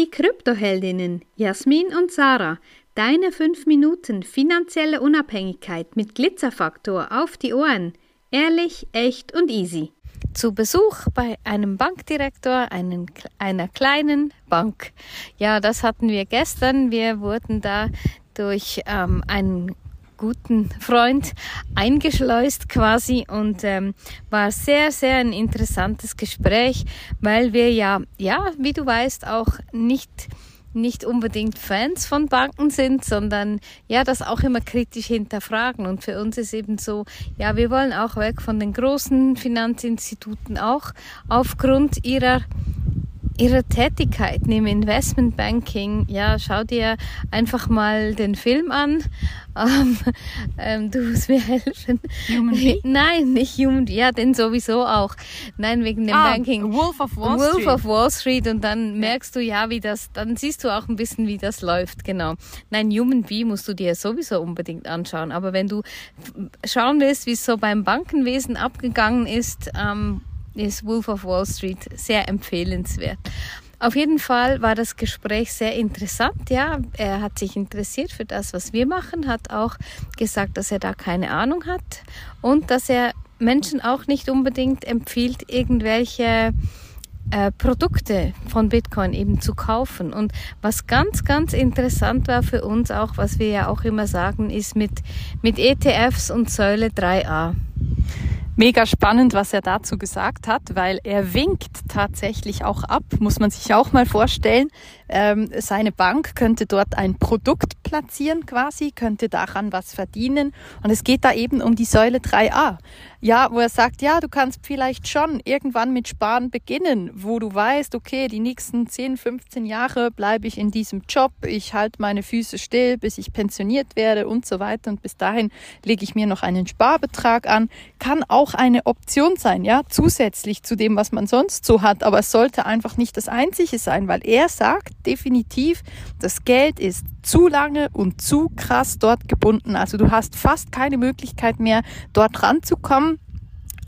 Die Kryptoheldinnen Jasmin und Sarah. Deine 5 Minuten finanzielle Unabhängigkeit mit Glitzerfaktor auf die Ohren. Ehrlich, echt und easy. Zu Besuch bei einem Bankdirektor einen, einer kleinen Bank. Ja, das hatten wir gestern. Wir wurden da durch ähm, einen guten Freund eingeschleust quasi und ähm, war sehr, sehr ein interessantes Gespräch, weil wir ja, ja, wie du weißt, auch nicht nicht unbedingt Fans von Banken sind, sondern ja, das auch immer kritisch hinterfragen. Und für uns ist eben so, ja, wir wollen auch weg von den großen Finanzinstituten, auch aufgrund ihrer Ihrer Tätigkeiten im Investmentbanking, ja, schau dir einfach mal den Film an. Ähm, ähm, du musst mir helfen. Human Bee? Nein, nicht Human Ja, den sowieso auch. Nein, wegen dem ah, Banking. Wolf of Wall Wolf Street. of Wall Street und dann merkst du ja, wie das, dann siehst du auch ein bisschen, wie das läuft, genau. Nein, Human Bee musst du dir sowieso unbedingt anschauen. Aber wenn du schauen willst, wie es so beim Bankenwesen abgegangen ist, ähm, ist Wolf of Wall Street sehr empfehlenswert. Auf jeden Fall war das Gespräch sehr interessant. Ja, er hat sich interessiert für das, was wir machen, hat auch gesagt, dass er da keine Ahnung hat und dass er Menschen auch nicht unbedingt empfiehlt, irgendwelche äh, Produkte von Bitcoin eben zu kaufen. Und was ganz, ganz interessant war für uns auch, was wir ja auch immer sagen, ist mit, mit ETFs und Säule 3a. Mega spannend, was er dazu gesagt hat, weil er winkt tatsächlich auch ab, muss man sich auch mal vorstellen. Ähm, seine Bank könnte dort ein Produkt platzieren quasi, könnte daran was verdienen. Und es geht da eben um die Säule 3a. Ja, wo er sagt, ja, du kannst vielleicht schon irgendwann mit Sparen beginnen, wo du weißt, okay, die nächsten 10, 15 Jahre bleibe ich in diesem Job, ich halte meine Füße still, bis ich pensioniert werde und so weiter. Und bis dahin lege ich mir noch einen Sparbetrag an. Kann auch eine Option sein, ja, zusätzlich zu dem, was man sonst so hat. Aber es sollte einfach nicht das Einzige sein, weil er sagt definitiv, das Geld ist zu lange und zu krass dort gebunden. Also du hast fast keine Möglichkeit mehr, dort ranzukommen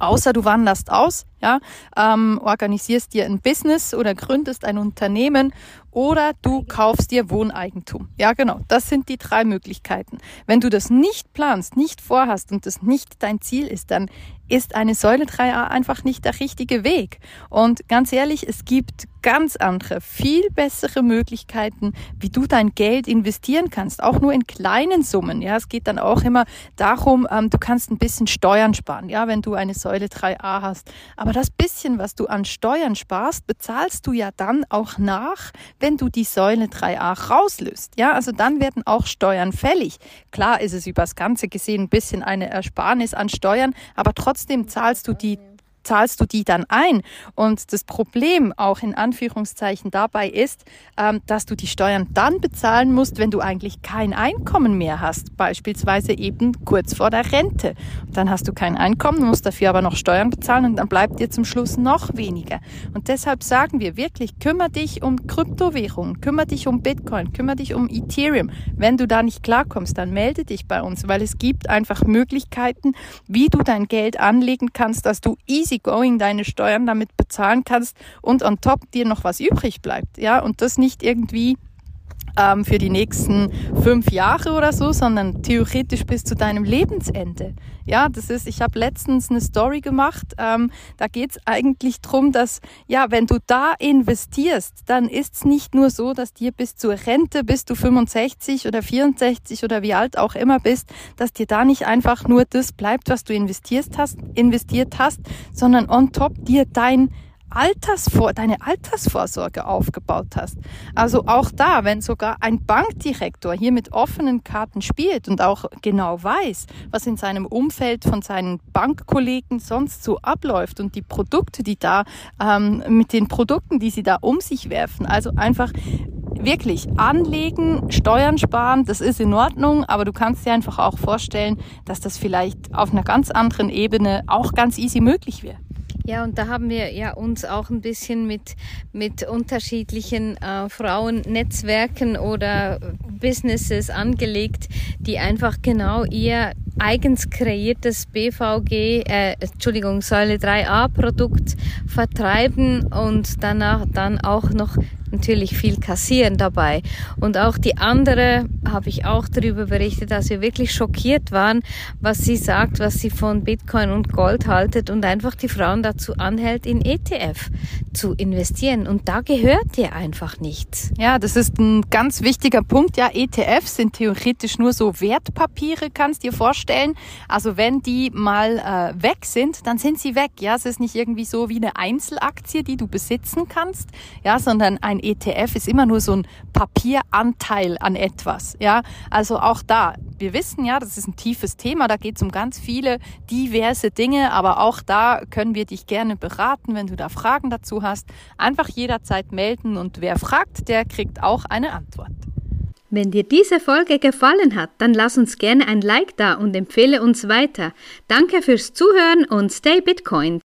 außer du wanderst aus, ja, ähm, organisierst dir ein Business oder gründest ein Unternehmen oder du kaufst dir Wohneigentum. Ja, genau. Das sind die drei Möglichkeiten. Wenn du das nicht planst, nicht vorhast und das nicht dein Ziel ist, dann ist eine Säule 3a einfach nicht der richtige Weg. Und ganz ehrlich, es gibt ganz andere, viel bessere Möglichkeiten, wie du dein Geld investieren kannst, auch nur in kleinen Summen. Ja, es geht dann auch immer darum, ähm, du kannst ein bisschen Steuern sparen, ja, wenn du eine Säule 3a hast. Aber das bisschen, was du an Steuern sparst, bezahlst du ja dann auch nach, wenn du die Säule 3a rauslöst. Ja, also dann werden auch Steuern fällig. Klar ist es übers Ganze gesehen ein bisschen eine Ersparnis an Steuern, aber trotzdem zahlst du die zahlst du die dann ein. Und das Problem auch in Anführungszeichen dabei ist, ähm, dass du die Steuern dann bezahlen musst, wenn du eigentlich kein Einkommen mehr hast, beispielsweise eben kurz vor der Rente. Und dann hast du kein Einkommen, musst dafür aber noch Steuern bezahlen und dann bleibt dir zum Schluss noch weniger. Und deshalb sagen wir wirklich, kümmere dich um Kryptowährungen, kümmere dich um Bitcoin, kümmere dich um Ethereum. Wenn du da nicht klarkommst, dann melde dich bei uns, weil es gibt einfach Möglichkeiten, wie du dein Geld anlegen kannst, dass du easy easygoing deine Steuern damit bezahlen kannst und on top dir noch was übrig bleibt. Ja, und das nicht irgendwie ähm, für die nächsten fünf Jahre oder so, sondern theoretisch bis zu deinem Lebensende. Ja, das ist, ich habe letztens eine Story gemacht, ähm, da geht's eigentlich drum, dass, ja, wenn du da investierst, dann ist's nicht nur so, dass dir bis zur Rente, bis du 65 oder 64 oder wie alt auch immer bist, dass dir da nicht einfach nur das bleibt, was du investiert hast, investiert hast, sondern on top dir dein Altersvor deine Altersvorsorge aufgebaut hast. Also auch da, wenn sogar ein Bankdirektor hier mit offenen Karten spielt und auch genau weiß, was in seinem Umfeld von seinen Bankkollegen sonst so abläuft und die Produkte, die da ähm, mit den Produkten, die sie da um sich werfen, also einfach wirklich anlegen, Steuern sparen, das ist in Ordnung, aber du kannst dir einfach auch vorstellen, dass das vielleicht auf einer ganz anderen Ebene auch ganz easy möglich wäre. Ja, und da haben wir ja uns auch ein bisschen mit, mit unterschiedlichen äh, Frauennetzwerken oder Businesses angelegt, die einfach genau ihr eigens kreiertes BVG, äh, Entschuldigung, Säule 3a Produkt vertreiben und danach dann auch noch natürlich viel kassieren dabei. Und auch die andere habe ich auch darüber berichtet, dass wir wirklich schockiert waren, was sie sagt, was sie von Bitcoin und Gold haltet und einfach die Frauen dazu anhält, in ETF zu investieren. Und da gehört ihr einfach nichts. Ja, das ist ein ganz wichtiger Punkt. Ja, ETFs sind theoretisch nur so Wertpapiere, kannst dir vorstellen. Also wenn die mal äh, weg sind, dann sind sie weg. Ja, es ist nicht irgendwie so wie eine Einzelaktie, die du besitzen kannst. Ja, sondern ein ETF ist immer nur so ein Papieranteil an etwas. Ja, also auch da. Wir wissen ja, das ist ein tiefes Thema. Da geht es um ganz viele diverse Dinge. Aber auch da können wir dich gerne beraten, wenn du da Fragen dazu hast. Einfach jederzeit melden und wer fragt, der kriegt auch eine Antwort. Wenn dir diese Folge gefallen hat, dann lass uns gerne ein Like da und empfehle uns weiter. Danke fürs Zuhören und stay Bitcoin.